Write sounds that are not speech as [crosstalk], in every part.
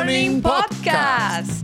Morning Podcast.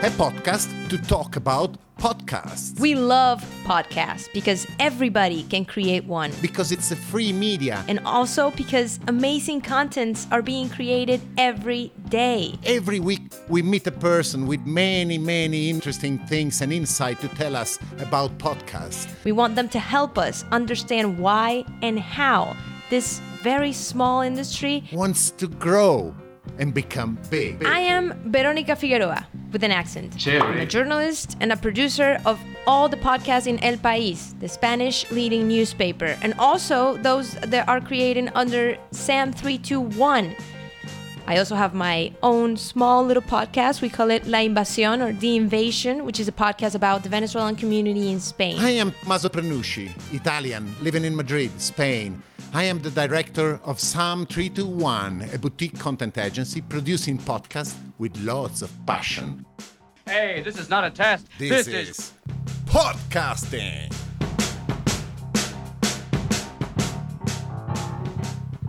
A podcast to talk about podcasts. We love podcasts because everybody can create one. because it's a free media. And also because amazing contents are being created every day. Every week we meet a person with many, many interesting things and insight to tell us about podcasts. We want them to help us understand why and how this very small industry. Wants to grow and become big. I am Veronica Figueroa with an accent. Chévere. I'm a journalist and a producer of all the podcasts in El País, the Spanish leading newspaper, and also those that are created under SAM321. I also have my own small little podcast. We call it La Invasión or The Invasion, which is a podcast about the Venezuelan community in Spain. I am Maso Prenucci, Italian, living in Madrid, Spain. I am the director of Sam 321, a boutique content agency producing podcasts with lots of passion. Hey, this is not a test. This, is podcasting.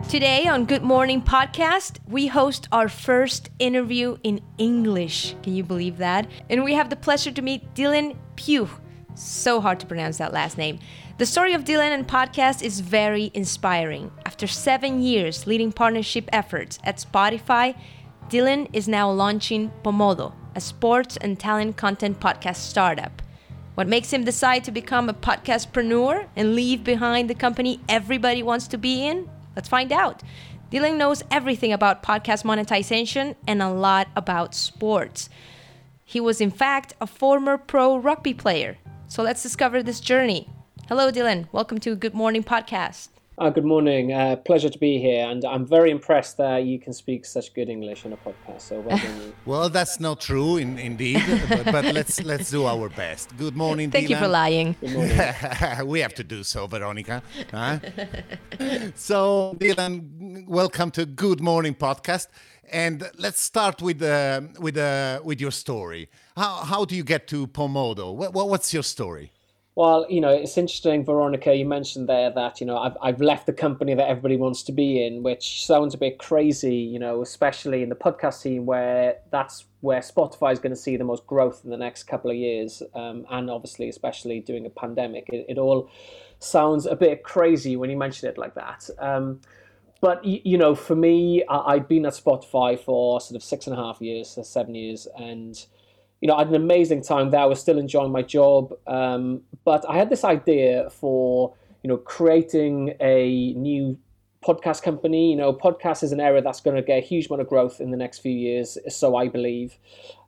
Today on Good Morning Podcast, we host our first interview in English. Can you believe that? And we have the pleasure to meet Dylan Pugh. So hard to pronounce that last name. The story of Dylan and podcast is very inspiring. After seven years leading partnership efforts at Spotify, Dylan is now launching Pomodo, a sports and talent content podcast startup. What makes him decide to become a podcastpreneur and leave behind the company everybody wants to be in? Let's find out. Dylan knows everything about podcast monetization and a lot about sports. He was, in fact, a former pro rugby player. So let's discover this journey. Hello, Dylan. Welcome to Good Morning Podcast. Uh, good morning. Uh, pleasure to be here, and I'm very impressed that you can speak such good English in a podcast. So well done. [laughs] Well, that's not true, in, indeed, but, but let's let's do our best. Good morning, Thank you for lying. Good morning. [laughs] we have to do so, Veronica. huh? [laughs] so, Dylan, welcome to Good Morning Podcast, and let's start with uh, with uh, with your story. How how do you get to Pomodo? What, what what's your story? Well, you know, it's interesting, Veronica. You mentioned there that you know I've I've left the company that everybody wants to be in, which sounds a bit crazy, you know, especially in the podcast scene where that's where Spotify is going to see the most growth in the next couple of years, um, and obviously, especially during a pandemic, it, it all sounds a bit crazy when you mention it like that. Um, but you know, for me, I- I'd been at Spotify for sort of six and a half years, so seven years, and you know, I had an amazing time there. I was still enjoying my job, um, but I had this idea for you know creating a new podcast company. You know, podcast is an area that's going to get a huge amount of growth in the next few years, so I believe.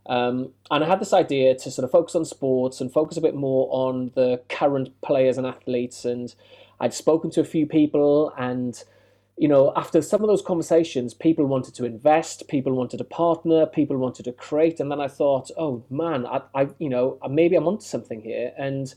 Um, and I had this idea to sort of focus on sports and focus a bit more on the current players and athletes. And I'd spoken to a few people, and you know, after some of those conversations, people wanted to invest, people wanted to partner, people wanted to create, and then I thought, oh man, I, I you know, uh, maybe I'm onto something here, and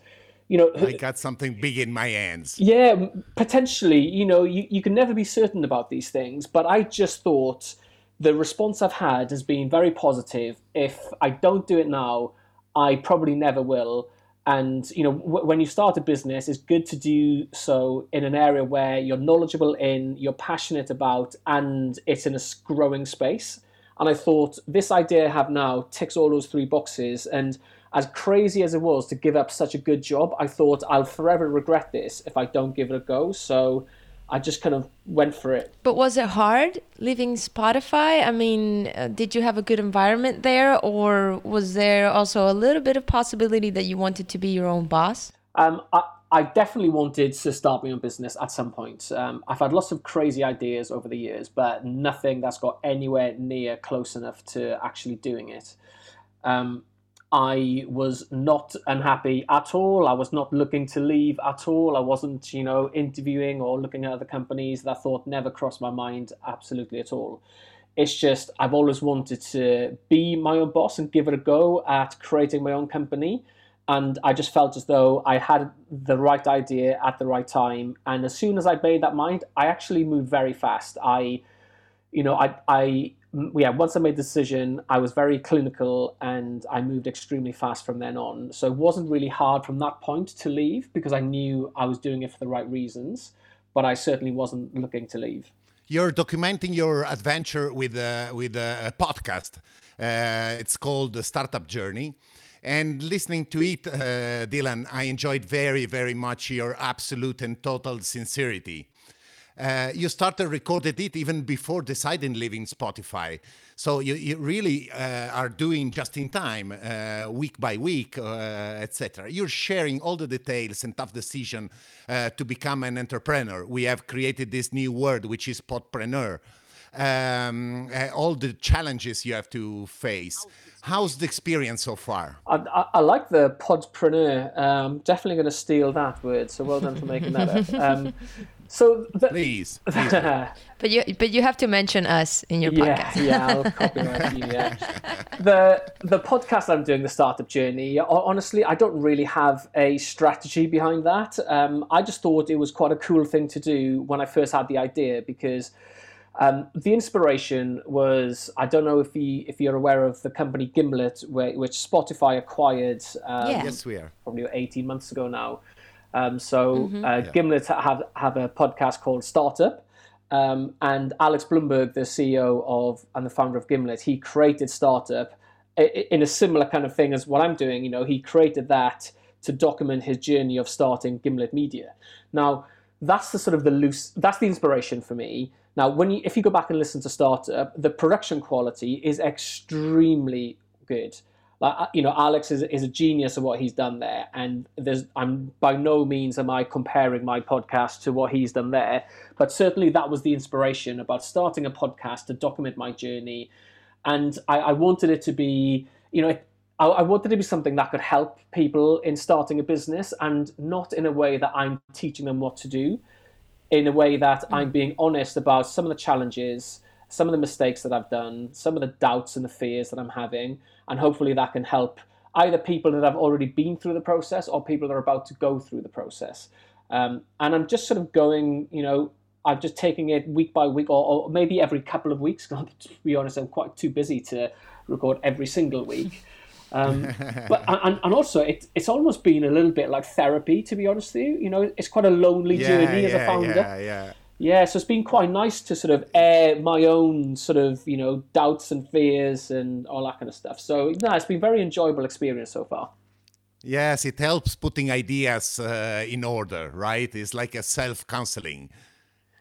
you know, I got something big in my hands. yeah, potentially. You know, you, you can never be certain about these things, but I just thought the response I've had has been very positive. If I don't do it now, I probably never will. And you know, w- when you start a business, it's good to do so in an area where you're knowledgeable in, you're passionate about, and it's in a growing space. And I thought this idea I have now ticks all those three boxes. And as crazy as it was to give up such a good job, I thought I'll forever regret this if I don't give it a go. So I just kind of went for it. But was it hard leaving Spotify? I mean, uh, did you have a good environment there, or was there also a little bit of possibility that you wanted to be your own boss? Um, I, I definitely wanted to start my own business at some point. Um, I've had lots of crazy ideas over the years, but nothing that's got anywhere near close enough to actually doing it. Um, I was not unhappy at all. I was not looking to leave at all. I wasn't, you know, interviewing or looking at other companies. That thought never crossed my mind absolutely at all. It's just I've always wanted to be my own boss and give it a go at creating my own company. And I just felt as though I had the right idea at the right time. And as soon as I made that mind, I actually moved very fast. I, you know, I, I, yeah, once I made the decision, I was very clinical and I moved extremely fast from then on. So it wasn't really hard from that point to leave because I knew I was doing it for the right reasons. but I certainly wasn't looking to leave. You're documenting your adventure with uh, with a podcast. Uh, it's called the Startup Journey. And listening to it, uh, Dylan, I enjoyed very, very much your absolute and total sincerity. Uh, you started recorded it even before deciding leaving Spotify. So you, you really uh, are doing just in time, uh, week by week, uh, etc. You're sharing all the details and tough decision uh, to become an entrepreneur. We have created this new word, which is podpreneur. Um, uh, all the challenges you have to face. How's the experience so far? I, I, I like the podpreneur. Um, definitely going to steal that word. So well done for making that up. Um, [laughs] so the, Please. [laughs] please. But you but you have to mention us in your yeah, podcast. yeah, I'll copyright you. Yeah. [laughs] The the podcast I'm doing, the startup journey. Honestly, I don't really have a strategy behind that. Um, I just thought it was quite a cool thing to do when I first had the idea because um, the inspiration was I don't know if you if you're aware of the company Gimlet, where, which Spotify acquired. Um, Yeah. yes, we are. probably 18 months ago now. Um, so uh, Gimlet have have a podcast called Startup, um, and Alex Blumberg, the CEO of and the founder of Gimlet, he created Startup i- i- in a similar kind of thing as what I'm doing. You know, he created that to document his journey of starting Gimlet Media. Now, that's the sort of the loose that's the inspiration for me. Now, when you if you go back and listen to Startup, the production quality is extremely good like you know alex is, is a genius of what he's done there. And there's i'm by no means am i comparing my podcast to what he's done there. But certainly that was the inspiration about starting a podcast to document my journey. And i, I wanted it to be you know I, I wanted it to be something that could help people in starting a business and not in a way that i'm teaching them what to do. In a way that I'm mm. being honest about some of the challenges, some of the mistakes that I've done, some of the doubts and the fears that I'm having, and hopefully that can help either people that have already been through the process or people that are about to go through the process. Um, and I'm just sort of going, you know, I'm just taking it week by week, or, or maybe every couple of weeks. [laughs] to be honest, I'm quite too busy to record every single week. Um, [laughs] but and, and also it, it's almost been a little bit like therapy to be honest with you you know it's quite a lonely journey as a founder yeah, yeah. Yeah, so it's been quite nice to sort of air my own sort of you know doubts and fears and all that kind of stuff. So no, it's been a very enjoyable experience so far. Yes, it helps putting ideas uh, in order, right? It's like a self counseling.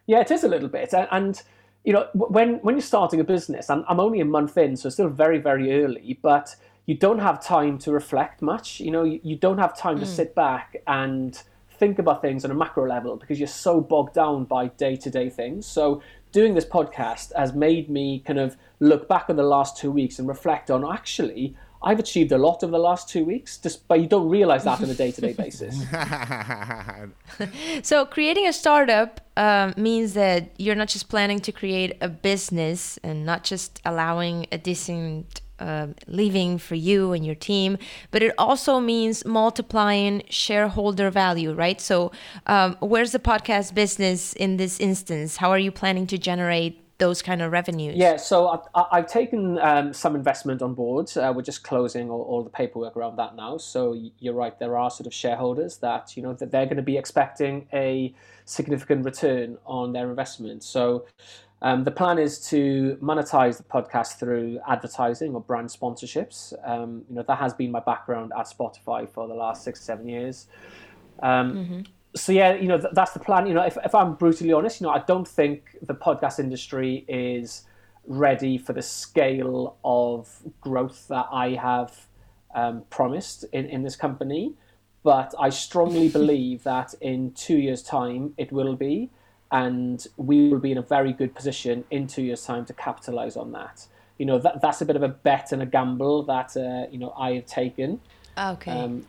Yeah, it is a little bit, and, and you know when when you're starting a business, I'm, I'm only a month in, so it's still very very early, but you don't have time to reflect much. You know, you, you don't have time to sit back and think about things on a macro level because you're so bogged down by day to day things. So doing this podcast has made me kind of look back on the last two weeks and reflect on actually I've achieved a lot over the last two weeks, just but you don't realize that on a day to day basis. So creating a startup um, means that you're not just planning to create a business and not just allowing a decent uh, living for you and your team, but it also means multiplying shareholder value, right? So, um, where's the podcast business in this instance? How are you planning to generate those kind of revenues? Yeah, so I, I, I've taken um, some investment on board. Uh, we're just closing all, all the paperwork around that now. So you're right, there are sort of shareholders that you know that they're going to be expecting a significant return on their investment. So um, the plan is to monetize the podcast through advertising or brand sponsorships. Um, you know that has been my background at Spotify for the last six seven years. Um, so yeah, you know th- that's the plan. You know, if, if I'm brutally honest, you know, I don't think the podcast industry is ready for the scale of growth that I have um, promised in, in this company. But I strongly [laughs] believe that in two years' time it will be, and we will be in a very good position in two years' time to capitalize on that. You know, that that's a bit of a bet and a gamble that uh, you know I have taken. Okay. Um,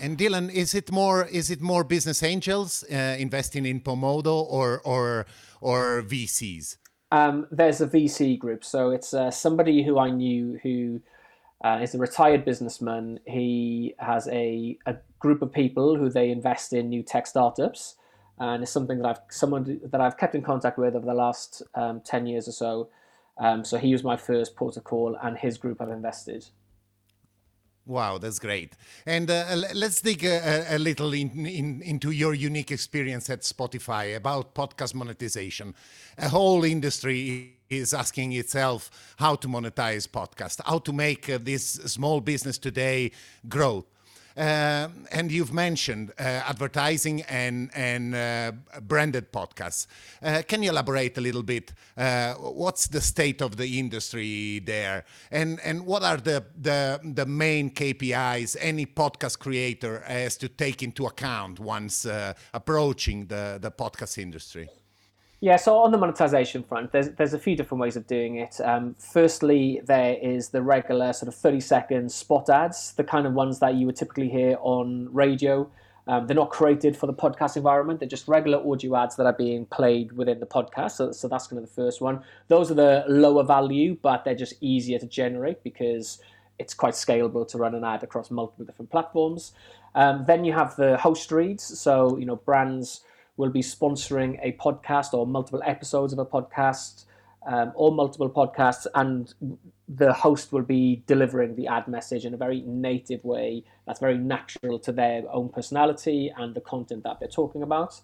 And Dylan, is it more is it more business angels uh, investing in Pomodo or or or VCs? Um, there's a VC group, so it's uh, somebody who I knew who uh, is a retired businessman. He has a, a group of people who they invest in new tech startups, and it's something that I've someone that I've kept in contact with over the last um, ten years or so. Um, so he was my first port of call, and his group I've invested. Wow, that's great. And uh, let's dig a, a little in, in, into your unique experience at Spotify about podcast monetization. A whole industry is asking itself how to monetize podcast, how to make uh, this small business today grow. Uh, and you've mentioned uh, advertising and and uh, branded podcasts. Can you elaborate a little bit? What's the state of the industry there, and and what are the the the main KPIs any podcast creator has to take into account once approaching the the podcast industry? Yeah, so on the monetization front, there's there's a few different ways of doing it. Um, firstly, there is the regular sort of 30 second spot ads, the kind of ones that you would typically hear on radio. Um, they're not created for the podcast environment. They're just regular audio ads that are being played within the podcast. So, so that's kind of the first one. Those are the lower value, but they're just easier to generate because it's quite scalable to run an ad across multiple different platforms. Um, then you have the host reads. So, you know, brands will be sponsoring a podcast or multiple episodes of a podcast um, or multiple podcasts, and the host will be delivering the ad message in a very native way that's very natural to their own personality and the content that they're talking about.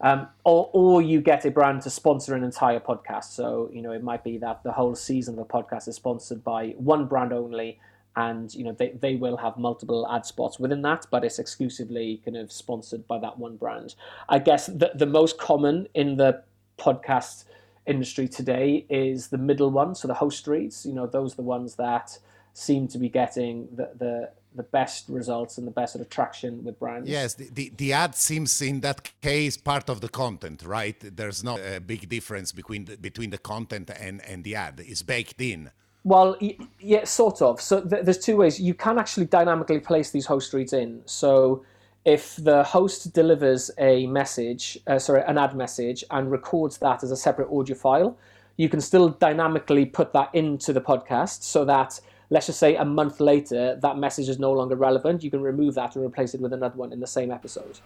Um, or, or you get a brand to sponsor an entire podcast. So, you know, it might be that the whole season of a podcast is sponsored by one brand only, and you know they, they will have multiple ad spots within that but it's exclusively kind of sponsored by that one brand i guess the, the most common in the podcast industry today is the middle one so the host reads you know those are the ones that seem to be getting the the the best results and the best sort of traction with brands. Yes, the, the, the, ad seems in that case part of the content, right? There's not a big difference between the, between the content and, and the ad. It's baked in. Well, yeah, sort of. So th- there's two ways. You can actually dynamically place these host reads in. So if the host delivers a message, uh, sorry, an ad message, and records that as a separate audio file, you can still dynamically put that into the podcast so that, let's just say, a month later, that message is no longer relevant. You can remove that and replace it with another one in the same episode.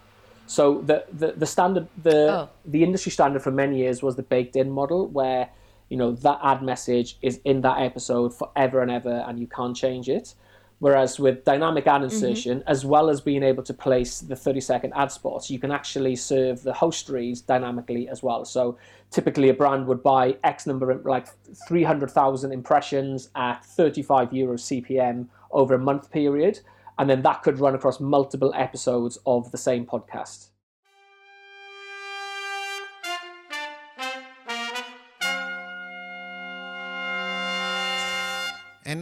So the the, the standard, the oh. the industry standard for many years was the baked in model, where you know that ad message is in that episode forever and ever and you can't change it whereas with dynamic ad mm-hmm. insertion mm-hmm. as well as being able to place the 30 second ad spots you can actually serve the host reads dynamically as well so typically a brand would buy x number of like 300,000 impressions at 35 euros cpm over a month period and then that could run across multiple episodes of the same podcast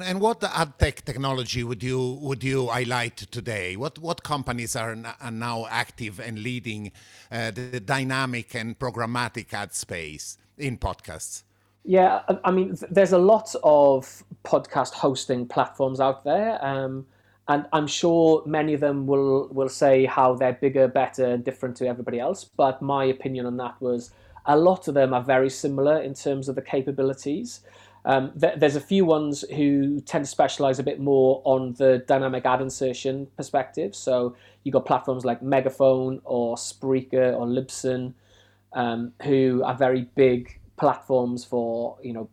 And what ad tech technology would you would you highlight today? What what companies are, are now active and leading uh, the dynamic and programmatic ad space in podcasts? Yeah, I mean, there's a lot of podcast hosting platforms out there, um, and I'm sure many of them will will say how they're bigger, better, and different to everybody else. But my opinion on that was a lot of them are very similar in terms of the capabilities. Um, th- there's a few ones who tend to specialize a bit more on the dynamic ad insertion perspective. So you've got platforms like Megaphone or Spreaker or Libsyn, um, who are very big platforms for you know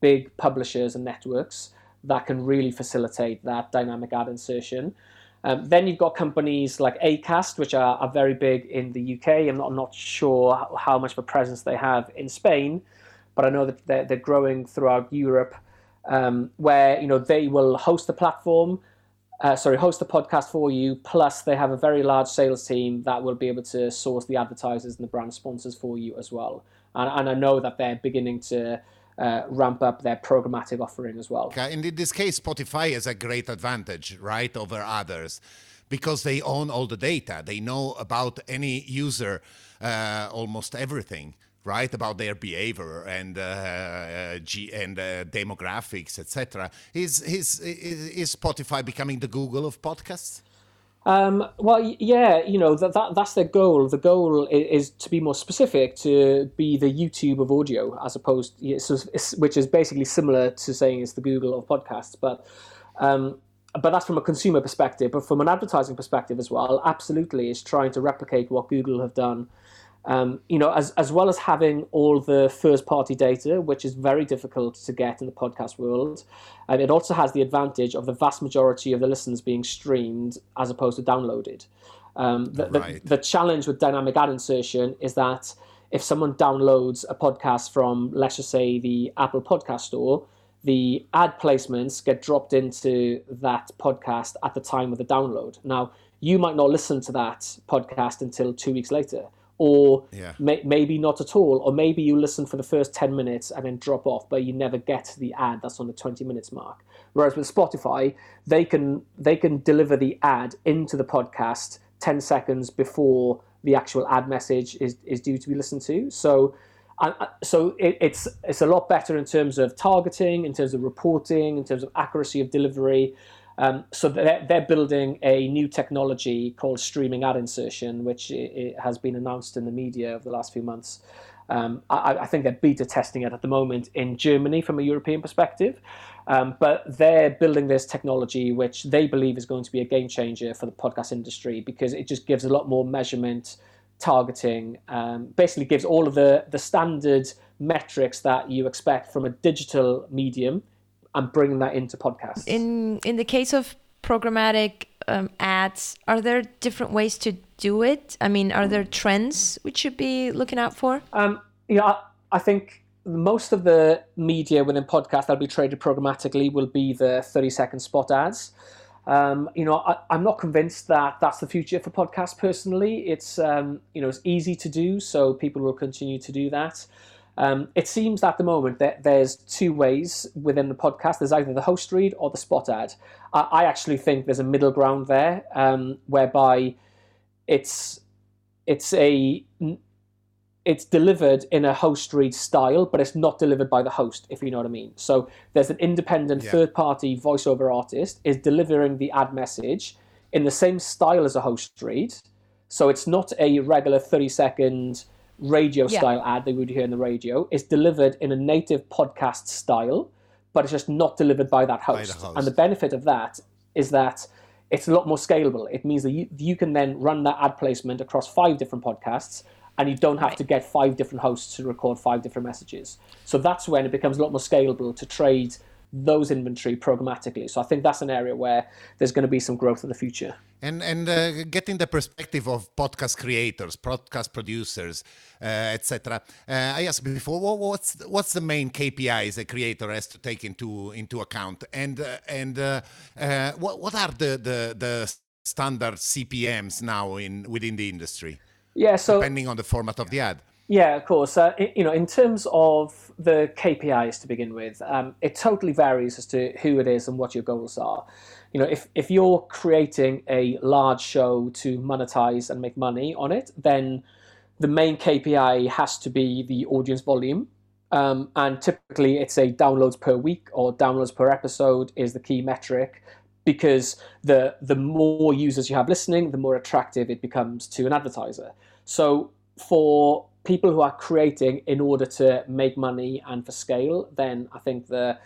big publishers and networks that can really facilitate that dynamic ad insertion. Um, then you've got companies like Acast, which are, are very big in the UK. I'm not, I'm not sure how much of a presence they have in Spain but I know that they're, they're growing throughout Europe, um, where you know they will host the platform, uh, sorry, host the podcast for you. Plus, they have a very large sales team that will be able to source the advertisers and the brand sponsors for you as well. And, and I know that they're beginning to. Uh, ramp up their programmatic offering as well. And in this case, Spotify has a great advantage, right, over others because they own all the data. They know about any user uh, almost everything right about their behavior and uh, uh, G- and uh, demographics etc is, is is spotify becoming the google of podcasts um, well, yeah, you know that, that that's their goal. The goal is, is, to be more specific, to be the YouTube of audio, as opposed, to, which is basically similar to saying it's the Google of podcasts. But um, but that's from a consumer perspective. But from an advertising perspective as well, absolutely, is trying to replicate what Google have done Um, you know, as, as well as having all the first party data, which is very difficult to get in the podcast world, and it also has the advantage of the vast majority of the listens being streamed as opposed to downloaded. Um, the, Right. the, the challenge with dynamic ad insertion is that if someone downloads a podcast from, let's just say, the Apple Podcast Store, the ad placements get dropped into that podcast at the time of the download. Now, you might not listen to that podcast until two weeks later, or Yeah. may, maybe not at all, or maybe you listen for the first 10 minutes and then drop off, but you never get the ad that's on the 20 minutes mark. Whereas with Spotify, they can they can deliver the ad into the podcast 10 seconds before the actual ad message is, is due to be listened to. So I- I- so it, it's it's a lot better in terms of targeting, in terms of reporting, in terms of accuracy of delivery. Um, so they're, they're building a new technology called streaming ad insertion, which i i has been announced in the media over the last few months. Um, I, I think they're beta testing it at the moment in Germany from a European perspective. Um, but they're building this technology, which they believe is going to be a game changer for the podcast industry because it just gives a lot more measurement, targeting, um, basically gives all of the, the standard metrics that you expect from a digital medium and bringing that into podcasts. In in the case of programmatic um, ads, are there different ways to do it? I mean, are there trends we should be looking out for? Um, you know, I, I think most of the media within podcasts that'll be traded programmatically will be the 30 second spot ads. Um, you know, I, I'm not convinced that that's the future for podcasts personally. It's, um, you know, it's easy to do, so people will continue to do that. Um, it seems at the moment that there's two ways within the podcast. There's either the host read or the spot ad. I, I actually think there's a middle ground there, um, whereby it's it's a it's delivered in a host read style, but it's not delivered by the host, if you know what I mean. So there's an independent Yeah. third party voiceover artist is delivering the ad message in the same style as a host read. So it's not a regular 30 second radio Yeah. style ad that we would hear in the radio. It's delivered in a native podcast style, but it's just not delivered by that the host. host. And the benefit of that is that it's a lot more scalable. It means that you, you can then run that ad placement across five different podcasts and you don't have Right. to get five different hosts to record five different messages. So that's when it becomes a lot more scalable to trade those inventory programmatically. So I think that's an area where there's going to be some growth in the future. And and uh, getting the perspective of podcast creators, podcast producers, uh, etc. Uh, I asked before, what, what's what's the main KPIs a creator has to take into into account, and uh, and uh, uh, what what are the, the the standard CPMS now in within the industry, Yeah, so depending on the format of the ad? Yeah, of course. Uh, you know, in terms of the KPIs to begin with, um, it totally varies as to who it is and what your goals are. You know, if, if you're creating a large show to monetize and make money on it, then the main KPI has to be the audience volume. Um, and typically it's a downloads per week or downloads per episode is the key metric because the the more users you have listening, the more attractive it becomes to an advertiser. So for people who are creating in order to make money and for scale, then I think the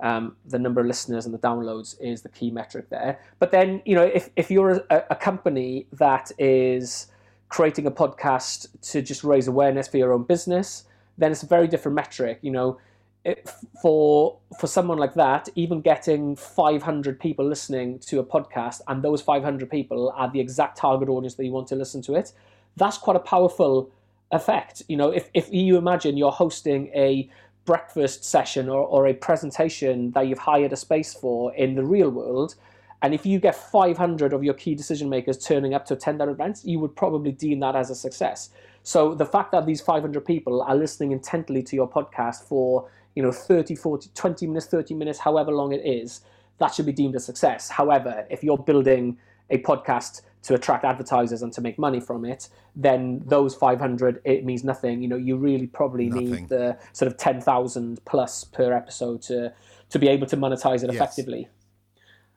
um, the number of listeners and the downloads is the key metric there. But then, you know, if, if you're a, a company that is creating a podcast to just raise awareness for your own business, then it's a very different metric. You know, it, for for someone like that, even getting 500 people listening to a podcast and those 500 people are the exact target audience that you want to listen to it, that's quite a powerful effect. You know, if, if you imagine you're hosting a breakfast session or, or a presentation that you've hired a space for in the real world, and if you get 500 of your key decision makers turning up to attend that event, you would probably deem that as a success. So the fact that these 500 people are listening intently to your podcast for, you know, 30, 40, 20 minutes, 30 minutes, however long it is, that should be deemed a success. However, if you're building a podcast to attract advertisers and to make money from it, then those 500 it means nothing. You know, you really probably Nothing. need the sort of 10,000 plus per episode to to be able to monetize it Yes. effectively.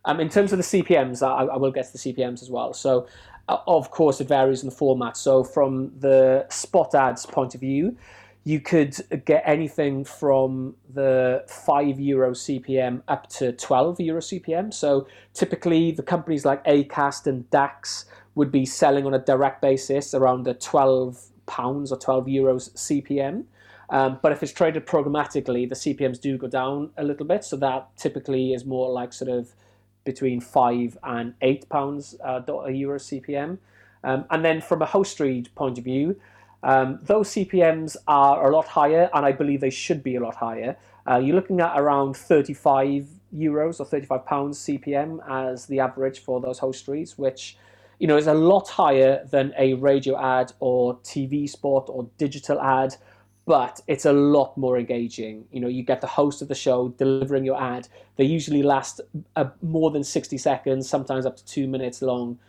Um, in terms of the CPMS, I, I will get to the CPMS as well. So, uh, of course, it varies in the format. So, from the spot ads point of view, you could get anything from the 5 euro CPM up to 12 euro CPM. So, typically, the companies like Acast and DAX would be selling on a direct basis around the 12 pounds or 12 euros CPM. Um, but if it's traded programmatically, the CPMs do go down a little bit. So that typically is more like sort of between five and eight pounds uh, a euro CPM. Um, and then from a host read point of view, um, those CPMs are a lot higher, and I believe they should be a lot higher. Uh, you're looking at around 35 euros or 35 pounds CPM as the average for those host reads, which you know is a lot higher than a radio ad or TV spot or digital ad but it's a lot more engaging. You know, you get the host of the show delivering your ad. They usually last uh, more than 60 seconds, sometimes up to two minutes long,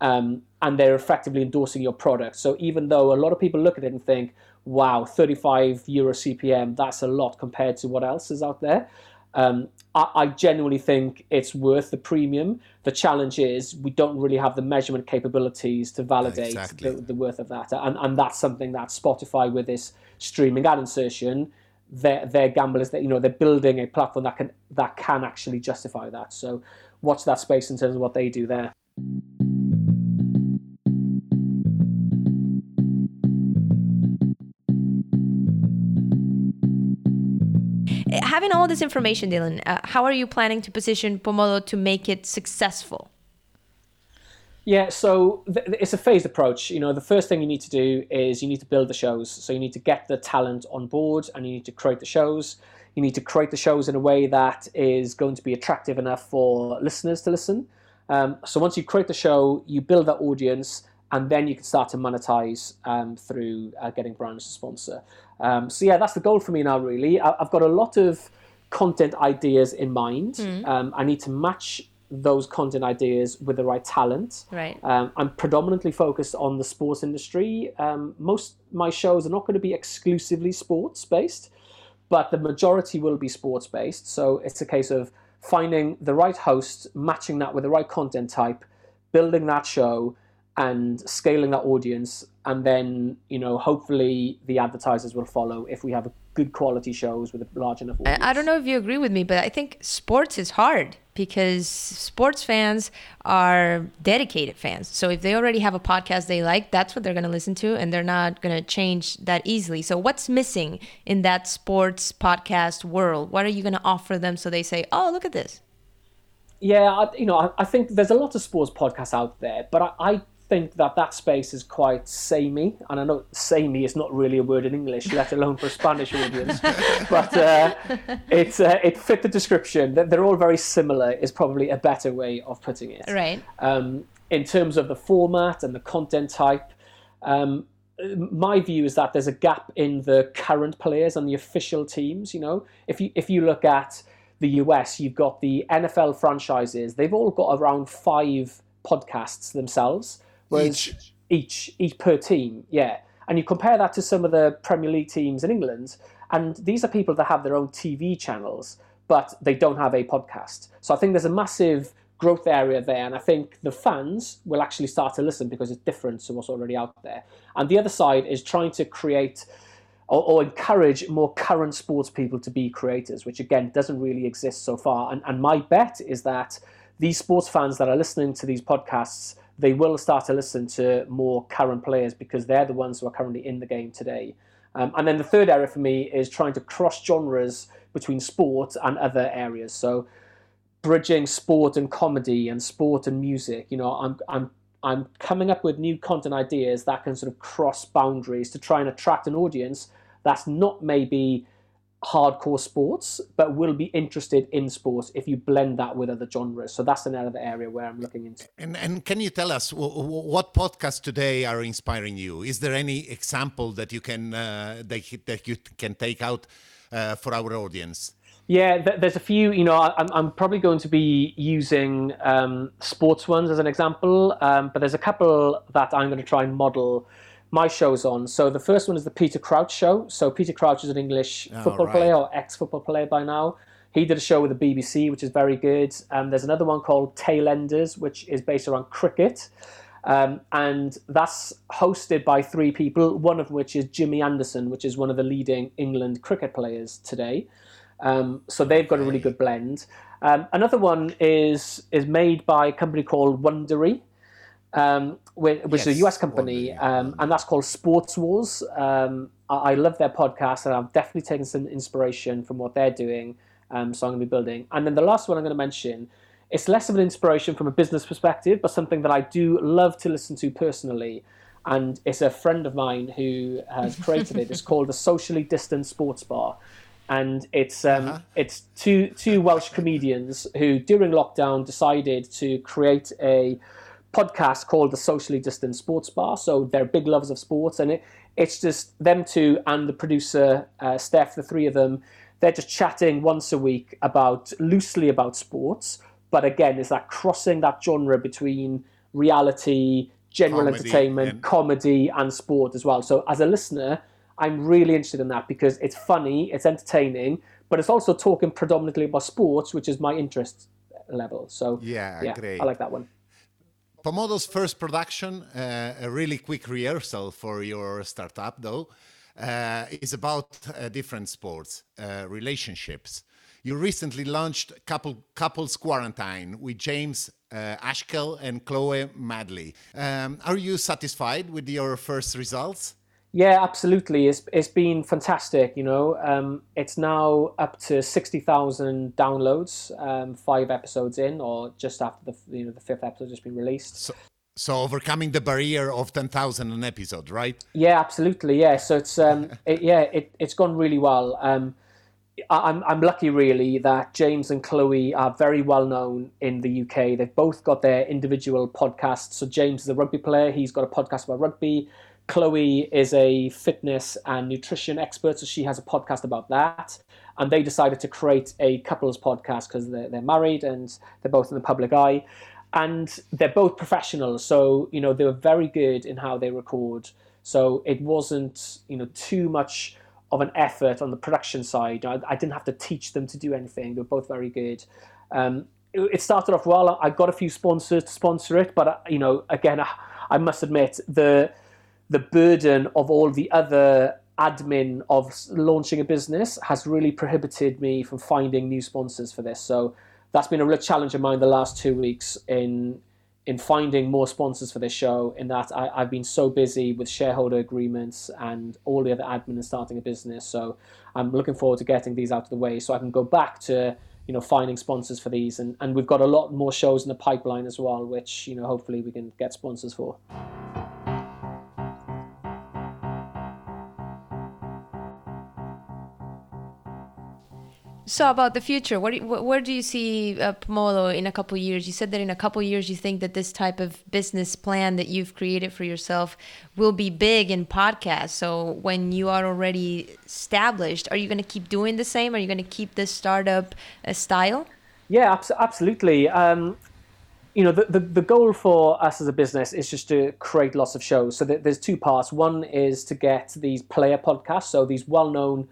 um, and they're effectively endorsing your product. So even though a lot of people look at it and think, wow, 35 euro CPM, that's a lot compared to what else is out there. Um, I, I, genuinely think it's worth the premium. The challenge is we don't really have the measurement capabilities to validate exactly. the, the, worth of that, and, and that's something that Spotify with this streaming ad insertion, their their gamble is that you know they're building a platform that can that can actually justify that. So watch that space in terms of what they do there. Having all this information, Dylan, uh, how are you planning to position Pomodo to make it successful? Yeah, so th- it's a phased approach. You know, the first thing you need to do is you need to build the shows. So you need to get the talent on board and you need to create the shows. You need to create the shows in a way that is going to be attractive enough for listeners to listen. Um, so once you create the show, you build that audience, and then you can start to monetize um, through uh, getting brands to sponsor. Um, so yeah, that's the goal for me now. Really, I- have got a lot of content ideas in mind. Mm. I need to match those content ideas with the right talent. Right. Um, I'm predominantly focused on the sports industry. Um, most my shows are not going to be exclusively sports based, but the majority will be sports based. So it's a case of finding the right host, matching that with the right content type, building that show, and scaling that audience and then you know hopefully the advertisers will follow if we have good quality shows with a large enough audience. I don't know if you agree with me, but I think sports is hard because sports fans are dedicated fans. So if they already have a podcast they like, that's what they're going to listen to and they're not going to change that easily. So what's missing in that sports podcast world? What are you going to offer them so they say, "Oh, look at this." Yeah, I, you know, I, I, think there's a lot of sports podcasts out there, but I, I think that that space is quite samey, and I know samey is not really a word in English, let alone for a Spanish audience, [laughs] but uh, it uh, it fit the description. That they're all very similar is probably a better way of putting it. Right. Um, in terms of the format and the content type, um, my view is that there's a gap in the current players and the official teams. You know, if you if you look at the US, you've got the NFL franchises. They've all got around five podcasts themselves each. each each per team, yeah. And you compare that to some of the Premier League teams in England, and these are people that have their own TV channels, but they don't have a podcast. So I think there's a massive growth area there, and I think the fans will actually start to listen because it's different to what's already out there. And the other side is trying to create or, or, encourage more current sports people to be creators, which again doesn't really exist so far. And, and my bet is that these sports fans that are listening to these podcasts they will start to listen to more current players because they're the ones who are currently in the game today. Um, and then the third area for me is trying to cross genres between sport and other areas. So bridging sport and comedy and sport and music. You know, I'm I'm I'm coming up with new content ideas that can sort of cross boundaries to try and attract an audience that's not maybe hardcore sports, but will be interested in sports if you blend that with other genres. So that's another area where I'm looking into. And and can you tell us what podcasts today are inspiring you? Is there any example that you can uh, that, that you can take out uh, for our audience? Yeah, there's a few. You know, I'm, I'm probably going to be using um, sports ones as an example, um, but there's a couple that I'm going to try and model my show's on. So the first one is the Peter Crouch show. So Peter Crouch is an English oh, football right. player or ex-football player by now. He did a show with the BBC, which is very good. Um, there's another one called Tailenders, which is based around cricket. Um, and that's hosted by three people, one of which is Jimmy Anderson, which is one of the leading England cricket players today. Um, so they've got a really good blend. Um, another one is is made by a company called Wondery, um, which, which is a US company, um, and that's called Sports Wars. Um, I, I love their podcast, and I've definitely taken some inspiration from what they're doing. Um, so I'm going to be building. And then the last one I'm going to mention, it's less of an inspiration from a business perspective, but something that I do love to listen to personally. And it's a friend of mine who has [laughs] created it. It's called the Socially Distant Sports Bar and it's um, it's two two Welsh comedians who during lockdown decided to create a podcast called the Socially Distant Sports Bar. So they're big lovers of sports, and it, it's just them two and the producer uh, Steph, the three of them. They're just chatting once a week about loosely about sports, but again, it's that crossing that genre between reality, general Comedy entertainment, and- comedy, and sport as well. So as a listener, I'm really interested in that because it's funny, it's entertaining, but it's also talking predominantly about sports, which is my interest level. So Yeah, great. I like that one. Pomodo's first production, uh, a really quick rehearsal for your startup, though, uh, is about uh, different sports, uh, relationships. You recently launched couple, Couples Quarantine with James uh, Haskell and Chloe Madeley. Um, are you satisfied with your first results? Yeah, absolutely. It's it's been fantastic. You know, um, it's now up to sixty thousand downloads. Um, five episodes in, or just after the you know the fifth episode just been released. So, so overcoming the barrier of 10,000 an episode, right? Yeah, absolutely. Yeah, so it's um, [laughs] it, yeah, it it's gone really well. Um, I- I'm I'm lucky really that James and Chloe are very well known in the UK. They've both got their individual podcasts. So James is a rugby player. He's got a podcast about rugby. Chloe is a fitness and nutrition expert, so she has a podcast about that. And they decided to create a couples podcast because they're, they're married and they're both in the public eye. And they're both professionals, so you know they were very good in how they record. So it wasn't you know too much of an effort on the production side. I, I didn't have to teach them to do anything. They were both very good. Um, it, it started off well. I got a few sponsors to sponsor it, but uh, you know, again, I, I must admit the the burden of all the other admin of launching a business has really prohibited me from finding new sponsors for this. So that's been a real challenge of mine the last two weeks in in finding more sponsors for this show. In that I, I've been so busy with shareholder agreements and all the other admin and starting a business. So I'm looking forward to getting these out of the way so I can go back to you know finding sponsors for these and, and we've got a lot more shows in the pipeline as well which you know hopefully we can get sponsors for So about the future, what, where do you see uh, Pomodo in a couple of years? You said that in a couple of years you think that this type of business plan that you've created for yourself will be big in podcasts. So when you are already established, are you going to keep doing the same? Are you going to keep this startup uh, style? Yeah, abs- absolutely. Um, you know, the, the, the goal for us as a business is just to create lots of shows. So th- there's two parts. One is to get these player podcasts, so these well-known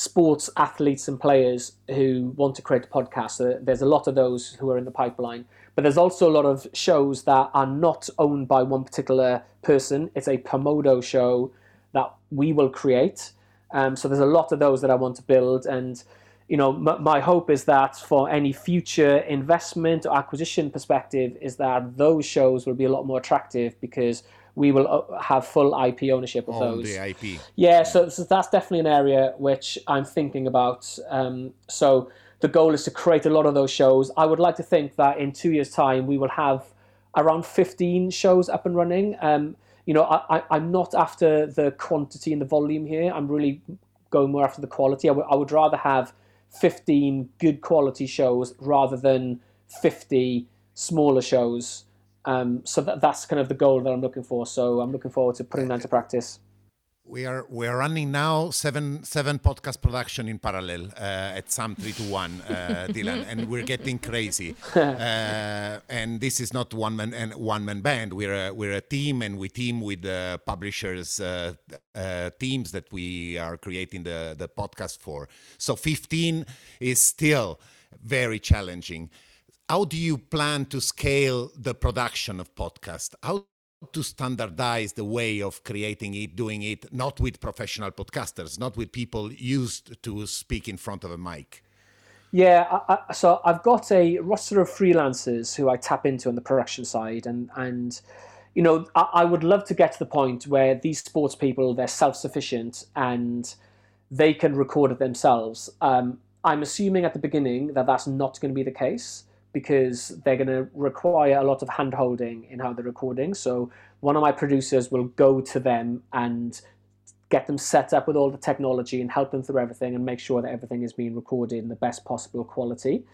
sports athletes and players who want to create a podcast. So there's a lot of those who are in the pipeline. But there's also a lot of shows that are not owned by one particular person. It's a Pomodo show that we will create. Um, so there's a lot of those that I want to build. And, you know, m- my hope is that for any future investment or acquisition perspective, is that those shows will be a lot more attractive because we will uh, have full IP ownership of On those. the IP. Yeah, so, so that's definitely an area which I'm thinking about. Um, so the goal is to create a lot of those shows. I would like to think that in two years' time we will have around 15 shows up and running. Um, you know, I, I'm not after the quantity and the volume here. I'm really going more after the quality. I would- I would rather have 15 good quality shows rather than 50 smaller shows. Um, so that, that's kind of the goal that I'm looking for. So I'm looking forward to putting that into practice. We are we are running now seven seven podcast production in parallel uh, at some three to one, uh, [laughs] Dylan, and we're getting crazy. [laughs] Uh, and this is not one man and one man band. We're a, we're a team, and we team with publishers uh, uh, teams that we are creating the the podcast for. So fifteen is still very challenging. How do you plan to scale the production of podcast? How to standardize the way of creating it, doing it, not with professional podcasters, not with people used to speak in front of a mic. Yeah, I, I, so I've got a roster of freelancers who I tap into on the production side, and and you know I, I would love to get to the point where these sports people they're self sufficient and they can record it themselves. Um, I'm assuming at the beginning that that's not going to be the case because they're going to require a lot of hand holding in how they're recording. So one of my producers will go to them and get them set up with all the technology and help them through everything and make sure that everything is being recorded in the best possible quality.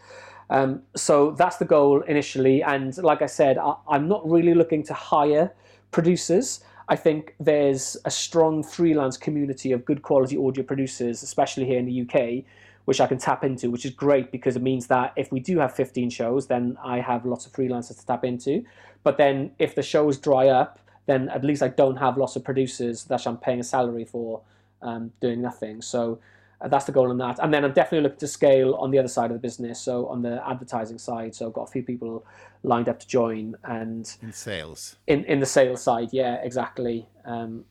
Um, so that's the goal initially. And like I said, I, I'm not really looking to hire producers. I think there's a strong freelance community of good quality audio producers, especially here in the UK, which I can tap into, which is great because it means that if we do have 15 shows, then I have lots of freelancers to tap into. But then if the shows dry up, then at least I don't have lots of producers that I'm paying a salary for um, doing nothing. So uh, that's the goal on that. And then I'm definitely looking to scale on the other side of the business, so on the advertising side. So I've got a few people lined up to join and in sales. In in the sales side, yeah, exactly. Um,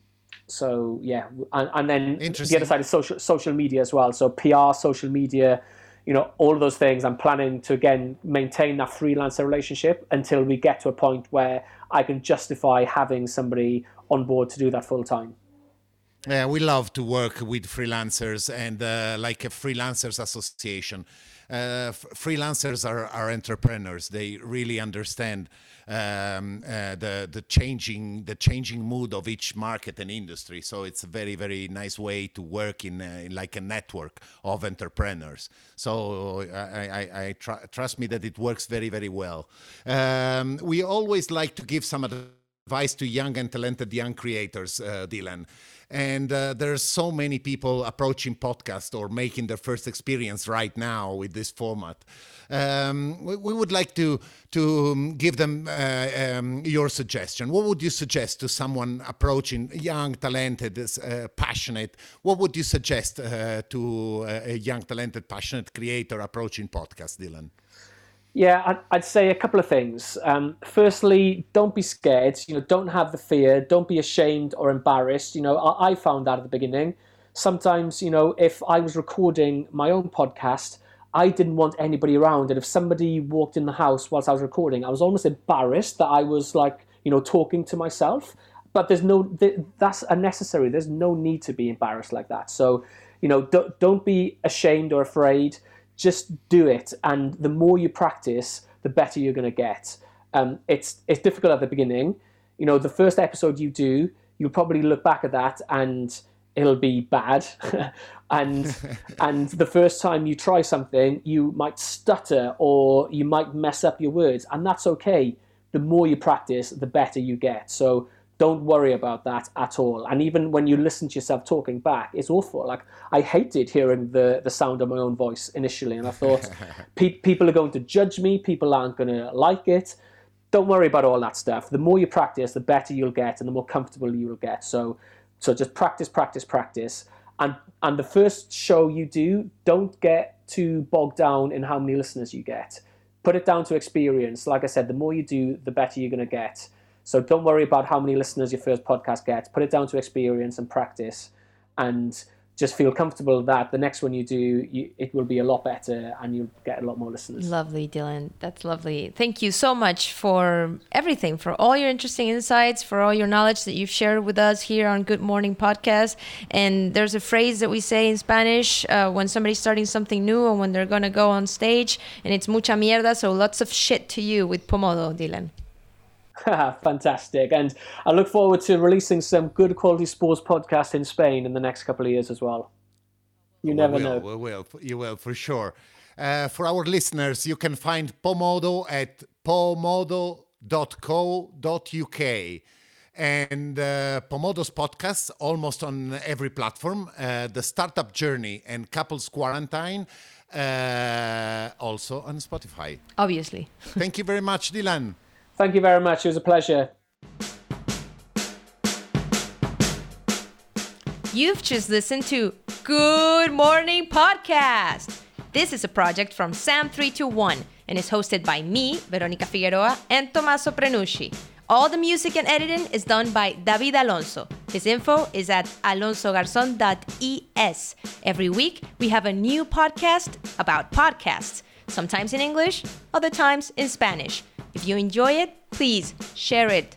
so yeah, and, and then the other side is social social media as well. So PR, social media, you know, all of those things. I'm planning to again maintain that freelancer relationship until we get to a point where I can justify having somebody on board to do that full time. Yeah, we love to work with freelancers and uh, like a freelancers association. Uh, freelancers are, are entrepreneurs. They really understand um, uh, the the changing the changing mood of each market and industry. So it's a very very nice way to work in, uh, in like a network of entrepreneurs. So I, I, I tr- trust me that it works very very well. Um, we always like to give some advice to young and talented young creators, uh, Dylan and uh, there's so many people approaching podcast or making their first experience right now with this format. Um, we, we, would like to to um, give them uh, um, your suggestion. What would you suggest to someone approaching young talented uh, passionate? What would you suggest uh, to a young talented passionate creator approaching podcast dylan yeah, I'd, say a couple of things. Um, firstly, don't be scared. You know, don't have the fear. Don't be ashamed or embarrassed. You know, I, I found that at the beginning. Sometimes, you know, if I was recording my own podcast, I didn't want anybody around. And if somebody walked in the house whilst I was recording, I was almost embarrassed that I was like, you know, talking to myself. But there's no, that's unnecessary. There's no need to be embarrassed like that. So, you know, don't, don't be ashamed or afraid just do it. And the more you practice, the better you're going to get. Um, it's it's difficult at the beginning. You know, the first episode you do, you'll probably look back at that and it'll be bad. [laughs] and [laughs] and the first time you try something, you might stutter or you might mess up your words, and that's okay. The more you practice, the better you get. So don't worry about that at all. And even when you listen to yourself talking back, it's awful. Like I hated hearing the the sound of my own voice initially, and I thought [laughs] pe- people are going to judge me. People aren't going to like it. Don't worry about all that stuff. The more you practice, the better you'll get, and the more comfortable you will get. So, so just practice, practice, practice. And and the first show you do, don't get too bogged down in how many listeners you get. Put it down to experience. Like I said, the more you do, the better you're going to get so don't worry about how many listeners your first podcast gets. Put it down to experience and practice, and just feel comfortable that the next one you do, you, it will be a lot better and you'll get a lot more listeners. Lovely, Dylan. That's lovely. Thank you so much for everything, for all your interesting insights, for all your knowledge that you've shared with us here on Good Morning Podcast. And there's a phrase that we say in Spanish uh, when somebody's starting something new and when they're going to go on stage, and it's mucha mierda. So lots of shit to you with Pomodo, Dylan. [laughs] Fantastic. And I look forward to releasing some good quality sports podcasts in Spain in the next couple of years as well. You never will, know. We will. You will, for sure. Uh, for our listeners, you can find Pomodo at pomodo.co.uk. And uh, Pomodo's podcasts almost on every platform. Uh, the Startup Journey and Couples Quarantine uh, also on Spotify. Obviously. Thank you very much, Dylan. Thank you very much. It was a pleasure. You've just listened to Good Morning Podcast. This is a project from Sam321 and is hosted by me, Veronica Figueroa, and Tommaso Prenucci. All the music and editing is done by David Alonso. His info is at alonsogarzon.es. Every week, we have a new podcast about podcasts, sometimes in English, other times in Spanish. If you enjoy it, please share it